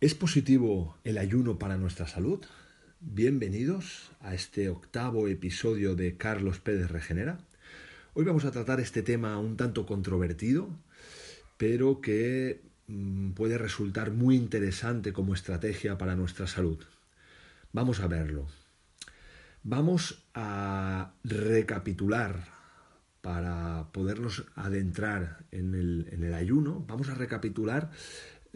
¿Es positivo el ayuno para nuestra salud? Bienvenidos a este octavo episodio de Carlos Pérez Regenera. Hoy vamos a tratar este tema un tanto controvertido, pero que mm, puede resultar muy interesante como estrategia para nuestra salud. Vamos a verlo. Vamos a recapitular para podernos adentrar en el, en el ayuno. Vamos a recapitular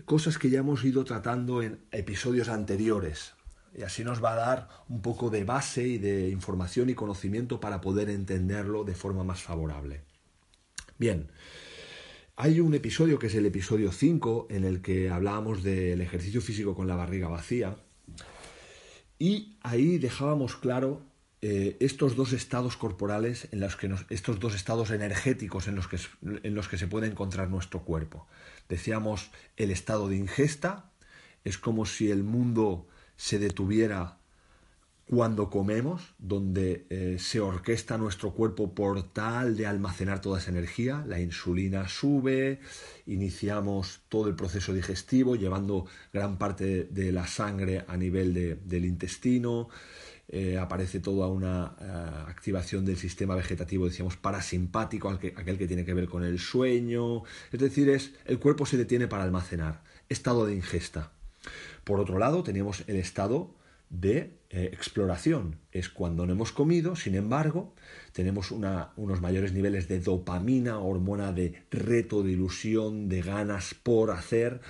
cosas que ya hemos ido tratando en episodios anteriores. Y así nos va a dar un poco de base y de información y conocimiento para poder entenderlo de forma más favorable. Bien, hay un episodio que es el episodio 5 en el que hablábamos del ejercicio físico con la barriga vacía y ahí dejábamos claro eh, estos dos estados corporales, en los que estos dos estados energéticos en los, que, en los que se puede encontrar nuestro cuerpo. Decíamos el estado de ingesta, es como si el mundo se detuviera cuando comemos, donde eh, se orquesta nuestro cuerpo por tal de almacenar toda esa energía, la insulina sube, iniciamos todo el proceso digestivo llevando gran parte de la sangre a nivel del intestino, eh, aparece toda una eh, activación del sistema vegetativo, decíamos, parasimpático, aquel que tiene que ver con el sueño, es decir, es, el cuerpo se detiene para almacenar, estado de ingesta. Por otro lado, tenemos el estado de eh, exploración. Es cuando no hemos comido, sin embargo, tenemos unos mayores niveles de dopamina, hormona de reto, de ilusión, de ganas por hacer,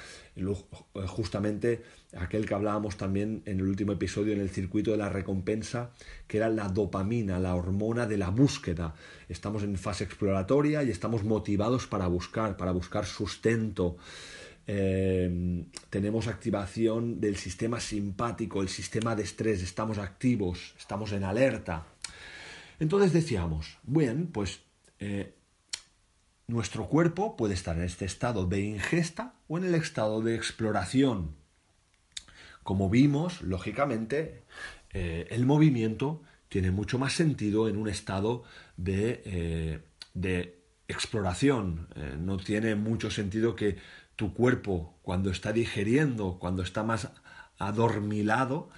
justamente aquel que hablábamos también en el último episodio en el circuito de la recompensa, que era la dopamina, la hormona de la búsqueda. Estamos en fase exploratoria y estamos motivados para buscar, para buscar sustento. Em, tenemos activación del sistema simpático, el sistema de estrés, estamos activos, estamos en alerta. Entonces decíamos, bien, pues eh, nuestro cuerpo puede estar en este estado de ingesta o en el estado de exploración. Como vimos, lógicamente, eh, el movimiento tiene mucho más sentido en un estado de, eh, de exploración. no tiene mucho sentido que tu cuerpo cuando está digeriendo, cuando está más adormilado,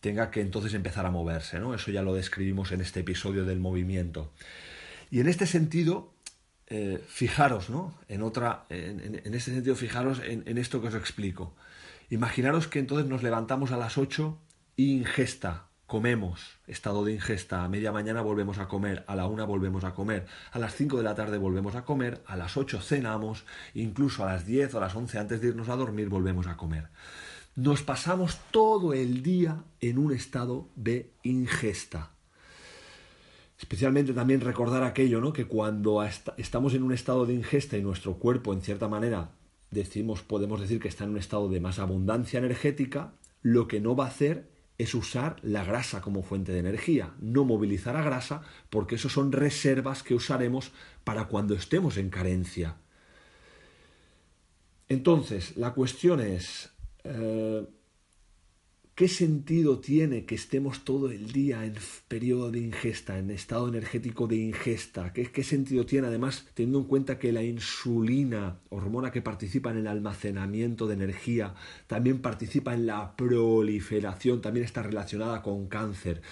tenga que entonces empezar a moverse, ¿no? Eso ya lo describimos en este episodio del movimiento. Y en este sentido, eh, fijaros, ¿no? En otra, en, este sentido, fijaros en, en, esto que os explico. Imaginaros que entonces nos levantamos a las 8 y ingesta comemos, estado de ingesta, a media mañana volvemos a comer, a la una volvemos a comer, a las 5 de la tarde volvemos a comer, a las 8 cenamos, incluso a las 10 o a las 11 antes de irnos a dormir volvemos a comer. Nos pasamos todo el día en un estado de ingesta. Especialmente también recordar aquello, ¿no? Que cuando estamos en un estado de ingesta y nuestro cuerpo, en cierta manera, decimos, podemos decir que está en un estado de más abundancia energética, lo que no va a hacer es usar la grasa como fuente de energía, no movilizar la grasa, porque eso son reservas que usaremos para cuando estemos en carencia. Entonces, la cuestión es, eh, ¿Qué sentido tiene que estemos todo el día en periodo de ingesta, en estado energético de ingesta? ¿Qué, ¿Qué, sentido tiene además teniendo en cuenta que la insulina, hormona que participa en el almacenamiento de energía, también participa en la proliferación, también está relacionada con cáncer?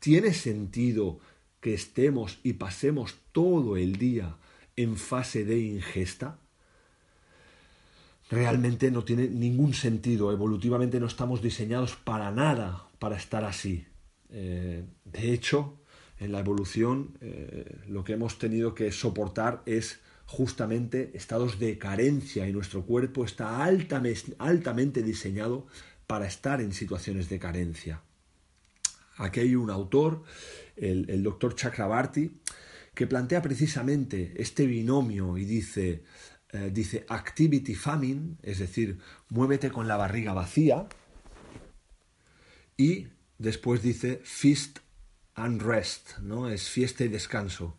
¿Tiene sentido que estemos y pasemos todo el día en fase de ingesta? Realmente no tiene ningún sentido. Evolutivamente no estamos diseñados para nada para estar así. Eh, de hecho, en la evolución eh, lo que hemos tenido que soportar es justamente estados de carencia y nuestro cuerpo está altamente, diseñado para estar en situaciones de carencia. Aquí hay un autor, el, el doctor Chakrabarti, que plantea precisamente este binomio y dice, eh, dice activity famine, es decir, muévete con la barriga vacía. Y después dice feast and rest, ¿no? Es fiesta y descanso.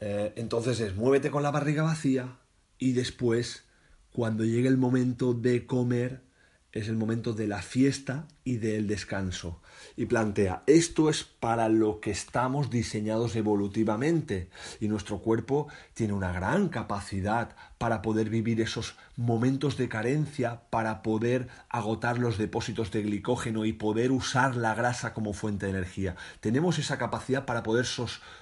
Eh, entonces es muévete con la barriga vacía y después, cuando llegue el momento de comer, es el momento de la fiesta y del descanso. Y plantea, esto es para lo que estamos diseñados evolutivamente y nuestro cuerpo tiene una gran capacidad para poder vivir esos momentos de carencia, para poder agotar los depósitos de glicógeno y poder usar la grasa como fuente de energía. Tenemos esa capacidad para poder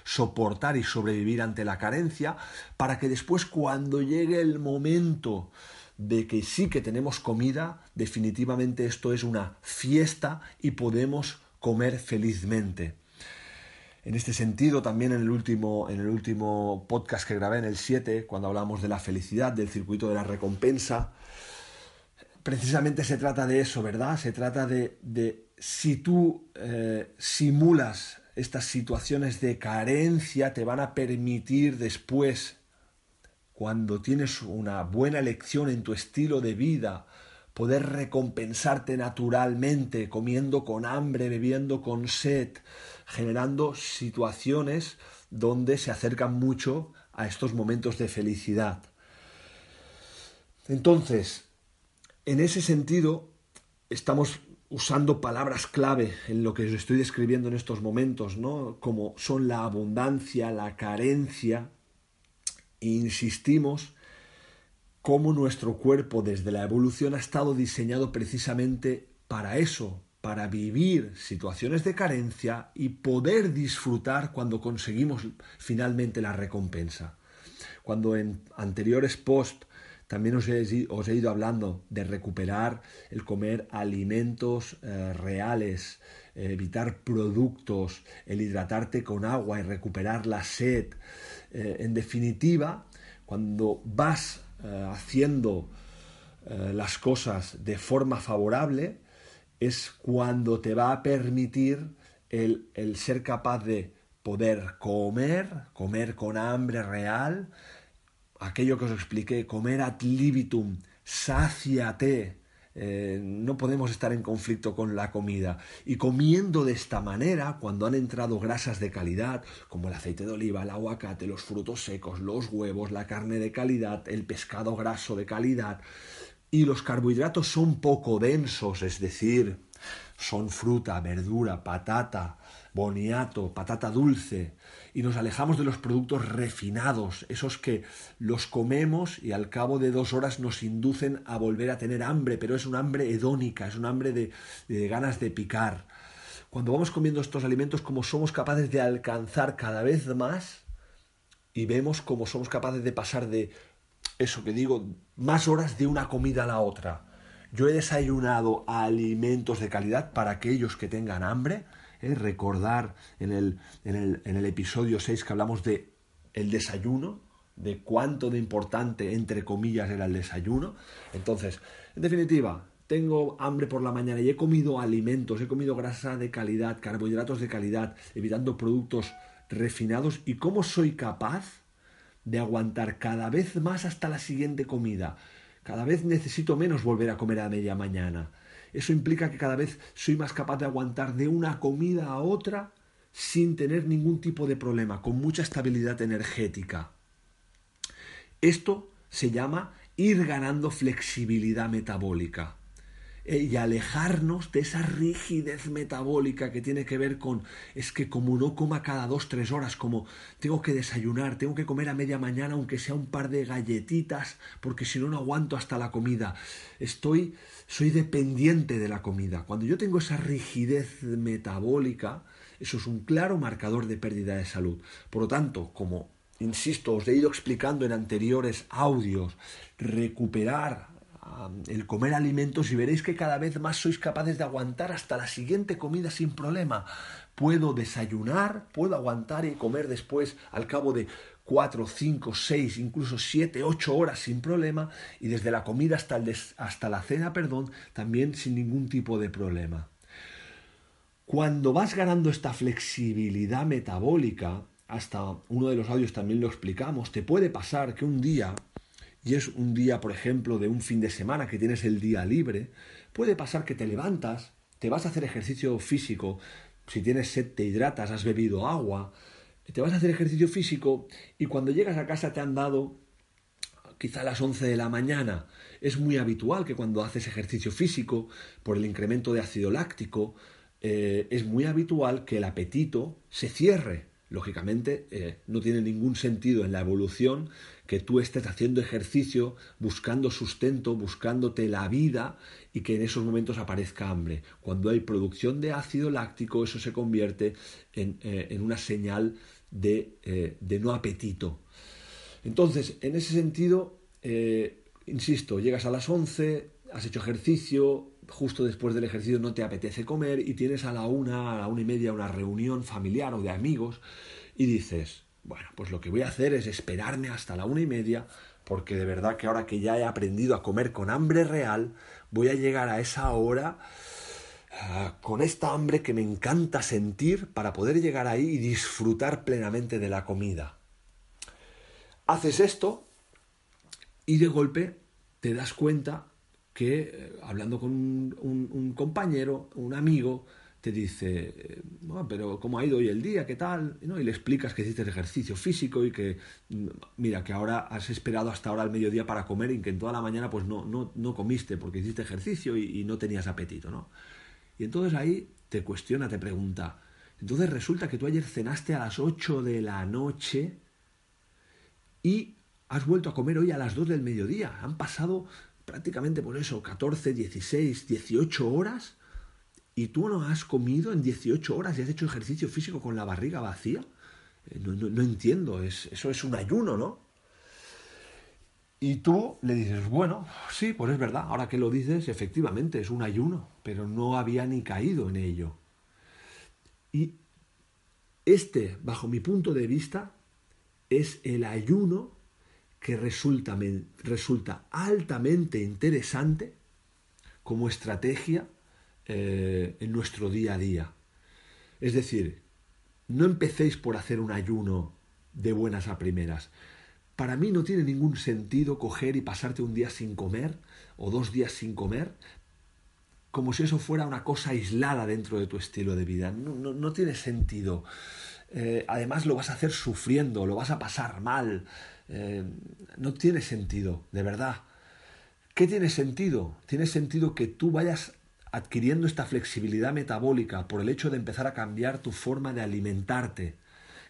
soportar y sobrevivir ante la carencia, para que después cuando llegue el momento de que sí que tenemos comida, definitivamente esto es una fiesta y podemos comer felizmente. En este sentido, también en el último, en el último podcast que grabé, en el 7, cuando hablamos de la felicidad, del circuito de la recompensa, precisamente se trata de eso, ¿verdad? Se trata de, de si tú eh, simulas estas situaciones de carencia, te van a permitir después cuando tienes una buena elección en tu estilo de vida, poder recompensarte naturalmente, comiendo con hambre, bebiendo con sed, generando situaciones donde se acercan mucho a estos momentos de felicidad. Entonces, en ese sentido, estamos usando palabras clave en lo que os estoy describiendo en estos momentos, ¿no? Como son la abundancia, la carencia, insistimos cómo nuestro cuerpo desde la evolución ha estado diseñado precisamente para eso, para vivir situaciones de carencia y poder disfrutar cuando conseguimos finalmente la recompensa. Cuando en anteriores posts también os he, ido hablando de recuperar el comer alimentos eh, reales, evitar productos, el hidratarte con agua y recuperar la sed, eh, en definitiva, cuando vas eh, haciendo eh, las cosas de forma favorable, es cuando te va a permitir el, el ser capaz de poder comer, comer con hambre real, aquello que os expliqué, comer ad libitum, sáciate, eh, no podemos estar en conflicto con la comida. Y comiendo de esta manera, cuando han entrado grasas de calidad, como el aceite de oliva, el aguacate, los frutos secos, los huevos, la carne de calidad, el pescado graso de calidad, y los carbohidratos son poco densos, es decir, son fruta, verdura, patata, boniato, patata dulce, y nos alejamos de los productos refinados, esos que los comemos y al cabo de dos horas nos inducen a volver a tener hambre, pero es un hambre hedónica, es un hambre de, ganas de picar. Cuando vamos comiendo estos alimentos, como somos capaces de alcanzar cada vez más, y vemos cómo somos capaces de pasar de eso que digo, más horas de una comida a la otra. Yo he desayunado alimentos de calidad para aquellos que tengan hambre, recordar en el, en, el, en el episodio 6 que hablamos de el desayuno, de cuánto de importante, entre comillas, era el desayuno. Entonces, en definitiva, tengo hambre por la mañana y he comido alimentos, he comido grasa de calidad, carbohidratos de calidad, evitando productos refinados y cómo soy capaz de aguantar cada vez más hasta la siguiente comida. Cada vez necesito menos volver a comer a media mañana. Eso implica que cada vez soy más capaz de aguantar de una comida a otra sin tener ningún tipo de problema, con mucha estabilidad energética. Esto se llama ir ganando flexibilidad metabólica. Eh, y alejarnos de esa rigidez metabólica que tiene que ver con es que como no coma cada dos, tres horas, como tengo que desayunar, tengo que comer a media mañana aunque sea un par de galletitas, porque si no no aguanto hasta la comida. Estoy, soy dependiente de la comida. Cuando yo tengo esa rigidez metabólica, eso es un claro marcador de pérdida de salud. Por lo tanto, como insisto, os he ido explicando en anteriores audios, recuperar el comer alimentos y veréis que cada vez más sois capaces de aguantar hasta la siguiente comida sin problema. Puedo desayunar, puedo aguantar y comer después al cabo de cuatro, cinco, seis, incluso siete, ocho horas sin problema y desde la comida hasta, hasta la cena, perdón, también sin ningún tipo de problema. Cuando vas ganando esta flexibilidad metabólica, hasta uno de los audios también lo explicamos, te puede pasar que un día y es un día, por ejemplo, de un fin de semana que tienes el día libre, puede pasar que te levantas, te vas a hacer ejercicio físico, si tienes sed te hidratas, has bebido agua, te vas a hacer ejercicio físico y cuando llegas a casa te han dado quizá a las 11 de la mañana. Es muy habitual que cuando haces ejercicio físico, por el incremento de ácido láctico, eh, es muy habitual que el apetito se cierre. Lógicamente, eh, no tiene ningún sentido en la evolución que tú estés haciendo ejercicio, buscando sustento, buscándote la vida y que en esos momentos aparezca hambre. Cuando hay producción de ácido láctico, eso se convierte en, eh, una señal de, de, no apetito. Entonces, en ese sentido, insisto, llegas a las 11, has hecho ejercicio, justo después del ejercicio no te apetece comer y tienes a la una, a la una y media una reunión familiar o de amigos y dices, bueno, pues lo que voy a hacer es esperarme hasta la una y media porque de verdad que ahora que ya he aprendido a comer con hambre real, voy a llegar a esa hora ah, con esta hambre que me encanta sentir para poder llegar ahí y disfrutar plenamente de la comida. Haces esto y de golpe te das cuenta que eh, hablando con un, compañero, un amigo, te dice, eh, pero ¿cómo ha ido hoy el día? ¿Qué tal? Y le explicas que hiciste ejercicio físico y que, mm, mira, que ahora has esperado hasta ahora al mediodía para comer y que en toda la mañana pues no, no, no comiste porque hiciste ejercicio y, y, no tenías apetito, ¿no? Y entonces ahí te cuestiona, te pregunta, entonces resulta que tú ayer cenaste a las 8 de la noche y has vuelto a comer hoy a las 2 del mediodía. Han pasado prácticamente por eso, 14, 16, 18 horas, y tú no has comido en 18 horas y has hecho ejercicio físico con la barriga vacía. Eh, no, entiendo, es, eso es un ayuno, ¿no? Y tú le dices, bueno, sí, pues es verdad, ahora que lo dices, efectivamente es un ayuno, pero no había ni caído en ello. Y este, bajo mi punto de vista, es el ayuno que resulta altamente interesante como estrategia eh, en nuestro día a día. Es decir, no empecéis por hacer un ayuno de buenas a primeras. Para mí no tiene ningún sentido coger y pasarte un día sin comer o dos días sin comer como si eso fuera una cosa aislada dentro de tu estilo de vida. No, tiene sentido. Eh, además lo vas a hacer sufriendo, lo vas a pasar mal. Eh, no tiene sentido, de verdad. ¿Qué tiene sentido? Tiene sentido que tú vayas adquiriendo esta flexibilidad metabólica por el hecho de empezar a cambiar tu forma de alimentarte,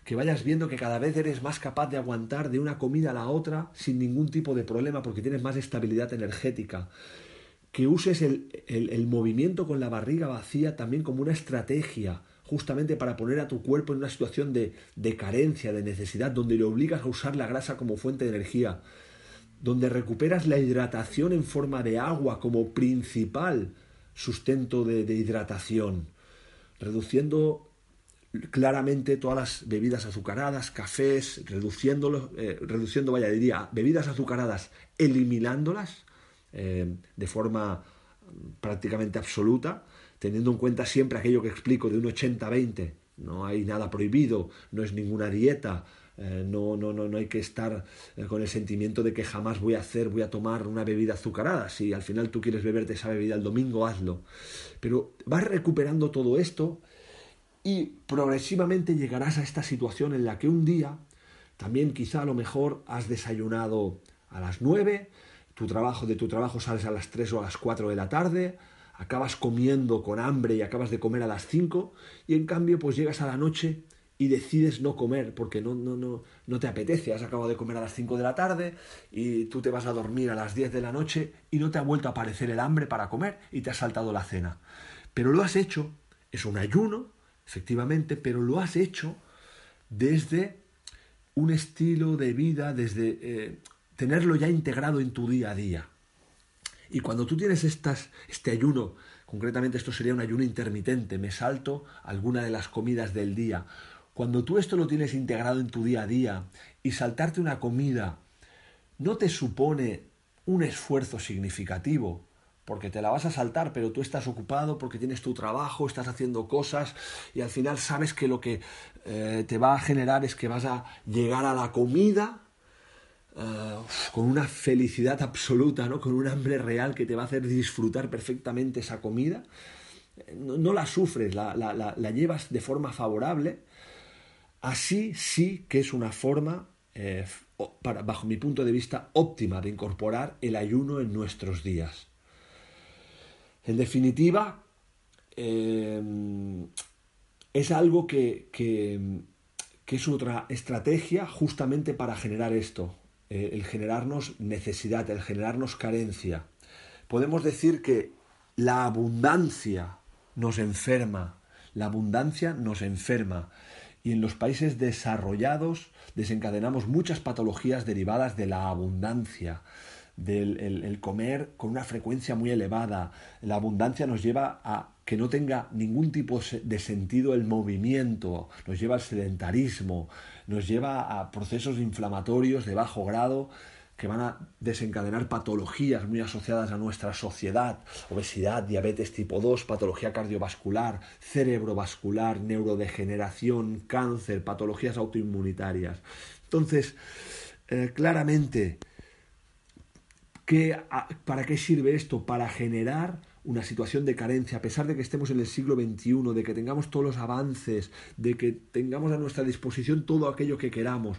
que vayas viendo que cada vez eres más capaz de aguantar de una comida a la otra sin ningún tipo de problema porque tienes más estabilidad energética, que uses el, el movimiento con la barriga vacía también como una estrategia justamente para poner a tu cuerpo en una situación de, carencia, de necesidad, donde le obligas a usar la grasa como fuente de energía, donde recuperas la hidratación en forma de agua como principal sustento de, hidratación, reduciendo claramente todas las bebidas azucaradas, cafés, eh, reduciendo, vaya, diría, bebidas azucaradas, eliminándolas eh, de forma prácticamente absoluta, teniendo en cuenta siempre aquello que explico de un 80-20. No hay nada prohibido, no es ninguna dieta, eh, no, no, no, no hay que estar eh, con el sentimiento de que jamás voy a hacer, voy a tomar una bebida azucarada. Si al final tú quieres beberte esa bebida el domingo, hazlo. Pero vas recuperando todo esto y progresivamente llegarás a esta situación en la que un día, también quizá a lo mejor has desayunado a las 9, tu trabajo, de tu trabajo sales a las 3 o a las 4 de la tarde, acabas comiendo con hambre y acabas de comer a las 5 y en cambio pues llegas a la noche y decides no comer porque no, no, no, no te apetece, has acabado de comer a las 5 de la tarde y tú te vas a dormir a las 10 de la noche y no te ha vuelto a aparecer el hambre para comer y te has saltado la cena. Pero lo has hecho, es un ayuno, efectivamente, pero lo has hecho desde un estilo de vida, desde eh, tenerlo ya integrado en tu día a día. Y cuando tú tienes estas, este ayuno, concretamente esto sería un ayuno intermitente, me salto alguna de las comidas del día. Cuando tú esto lo tienes integrado en tu día a día y saltarte una comida no te supone un esfuerzo significativo, porque te la vas a saltar, pero tú estás ocupado porque tienes tu trabajo, estás haciendo cosas y al final sabes que lo que eh, te va a generar es que vas a llegar a la comida Ah, con una felicidad absoluta, ¿no? con un hambre real que te va a hacer disfrutar perfectamente esa comida. No, la sufres, la, llevas de forma favorable. Así sí que es una forma eh, bajo mi punto de vista, óptima de incorporar el ayuno en nuestros días. En definitiva, em, es algo que, que, es otra estrategia justamente para generar esto, eh, el generarnos necesidad, el generarnos carencia. Podemos decir que la abundancia nos enferma, la abundancia nos enferma y en los países desarrollados desencadenamos muchas patologías derivadas de la abundancia, del el, comer con una frecuencia muy elevada. La abundancia nos lleva a que no tenga ningún tipo de sentido el movimiento, nos lleva al sedentarismo, nos lleva a procesos inflamatorios de bajo grado que van a desencadenar patologías muy asociadas a nuestra sociedad, obesidad, diabetes tipo 2, patología cardiovascular, cerebrovascular, neurodegeneración, cáncer, patologías autoinmunitarias. Entonces, eh, claramente, ¿para qué sirve esto? Para generar una situación de carencia, a pesar de que estemos en el siglo XXI, de que tengamos todos los avances, de que tengamos a nuestra disposición todo aquello que queramos.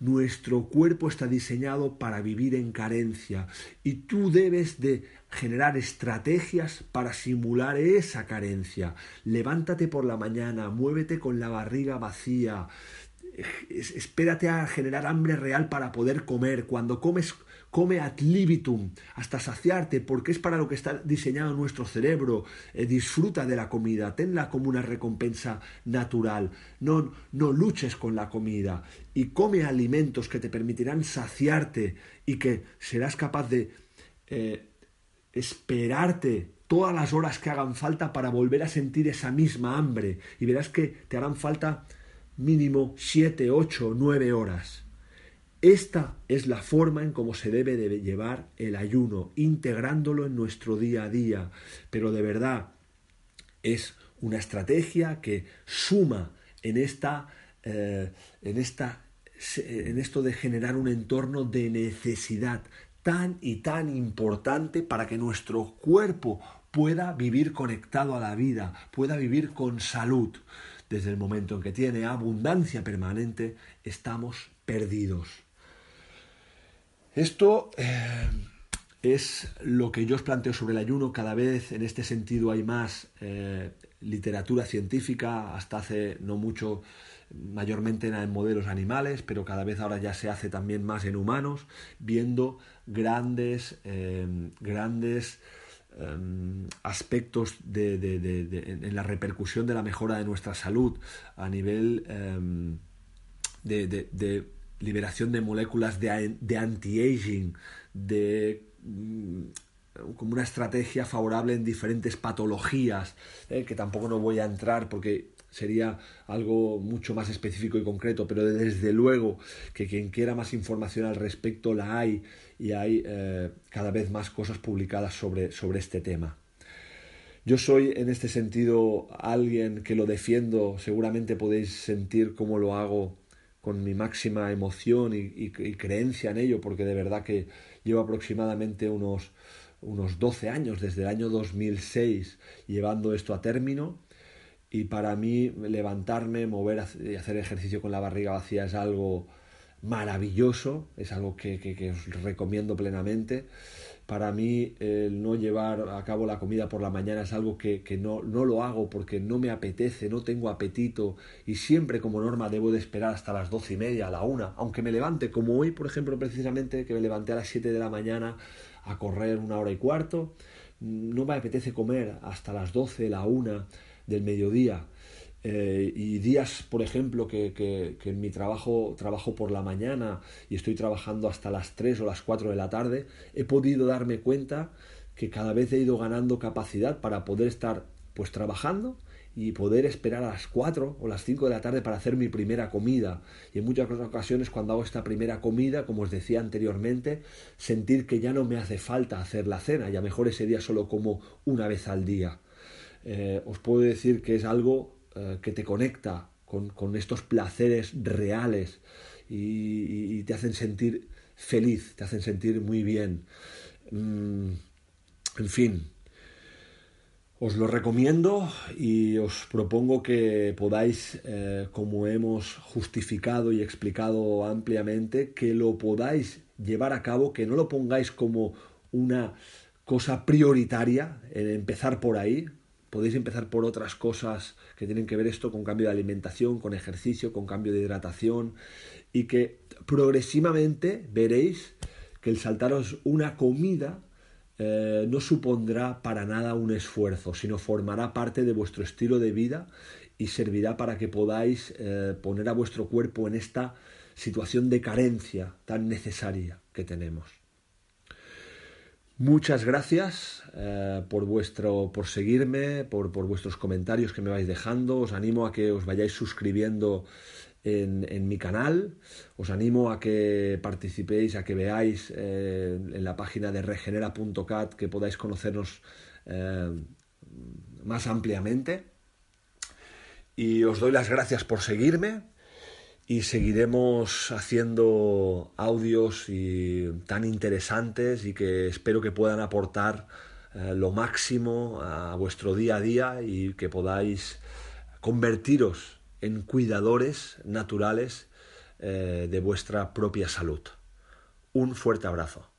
Nuestro cuerpo está diseñado para vivir en carencia y tú debes de generar estrategias para simular esa carencia. Levántate por la mañana, muévete con la barriga vacía, espérate a generar hambre real para poder comer. Cuando comes come ad libitum, hasta saciarte, porque es para lo que está diseñado nuestro cerebro. Eh, disfruta de la comida, tenla como una recompensa natural. No, no luches con la comida y come alimentos que te permitirán saciarte y que serás capaz de eh, esperarte todas las horas que hagan falta para volver a sentir esa misma hambre y verás que te harán falta mínimo siete, ocho, nueve horas. Esta es la forma en cómo se debe de llevar el ayuno, integrándolo en nuestro día a día. Pero de verdad es una estrategia que suma en esta, eh, en esta, en esto de generar un entorno de necesidad tan y tan importante para que nuestro cuerpo pueda vivir conectado a la vida, pueda vivir con salud. Desde el momento en que tiene abundancia permanente, estamos perdidos. Esto eh, es lo que yo os planteo sobre el ayuno. Cada vez en este sentido hay más eh, literatura científica, hasta hace no mucho mayormente en modelos animales, pero cada vez ahora ya se hace también más en humanos, viendo grandes, eh, grandes aspectos de, en la repercusión de la mejora de nuestra salud a nivel de liberación de moléculas de, anti-aging, de mm, como una estrategia favorable en diferentes patologías, eh, que tampoco no voy a entrar porque sería algo mucho más específico y concreto, pero desde luego que quien quiera más información al respecto la hay y hay eh, cada vez más cosas publicadas sobre, sobre este tema. Yo soy en este sentido alguien que lo defiendo, seguramente podéis sentir cómo lo hago con mi máxima emoción y, creencia en ello, porque de verdad que llevo aproximadamente unos, unos 12 años, desde el año 2006, llevando esto a término. Y para mí levantarme, mover y hacer ejercicio con la barriga vacía es algo maravilloso, es algo que, que os recomiendo plenamente para mí el no llevar a cabo la comida por la mañana es algo que, no, no, lo hago porque no me apetece, no tengo apetito. Y siempre como norma debo de esperar hasta las doce y media, a la una, aunque me levante, como hoy por ejemplo precisamente que me levanté a las siete de la mañana a correr una hora y cuarto, no me apetece comer hasta las doce, la una del mediodía eh, y días, por ejemplo, que, que, en mi trabajo trabajo por la mañana y estoy trabajando hasta las 3 o las 4 de la tarde, he podido darme cuenta que cada vez he ido ganando capacidad para poder estar pues trabajando y poder esperar a las 4 o las 5 de la tarde para hacer mi primera comida. Y en muchas ocasiones cuando hago esta primera comida, como os decía anteriormente, sentir que ya no me hace falta hacer la cena, ya mejor ese día solo como una vez al día. Eh, os puedo decir que es algo eh, que te conecta con, estos placeres reales y, te hacen sentir feliz, te hacen sentir muy bien. Mm, en fin, Os lo recomiendo y os propongo que podáis, eh, como hemos justificado y explicado ampliamente, que lo podáis llevar a cabo, que no lo pongáis como una cosa prioritaria, en empezar por ahí. Podéis empezar por otras cosas que tienen que ver esto con cambio de alimentación, con ejercicio, con cambio de hidratación y que progresivamente veréis que el saltaros una comida eh, no supondrá para nada un esfuerzo, sino formará parte de vuestro estilo de vida y servirá para que podáis eh, poner a vuestro cuerpo en esta situación de carencia tan necesaria que tenemos. Muchas gracias eh, por vuestro, por seguirme, por, vuestros comentarios que me vais dejando. Os animo a que os vayáis suscribiendo en, mi canal. Os animo a que participéis, a que veáis eh, en la página de regenera.cat que podáis conocernos eh, más ampliamente. Y os doy las gracias por seguirme y seguiremos haciendo audios tan interesantes y que espero que puedan aportar eh, lo máximo a vuestro día a día y que podáis convertiros en cuidadores naturales eh, de vuestra propia salud. Un fuerte abrazo.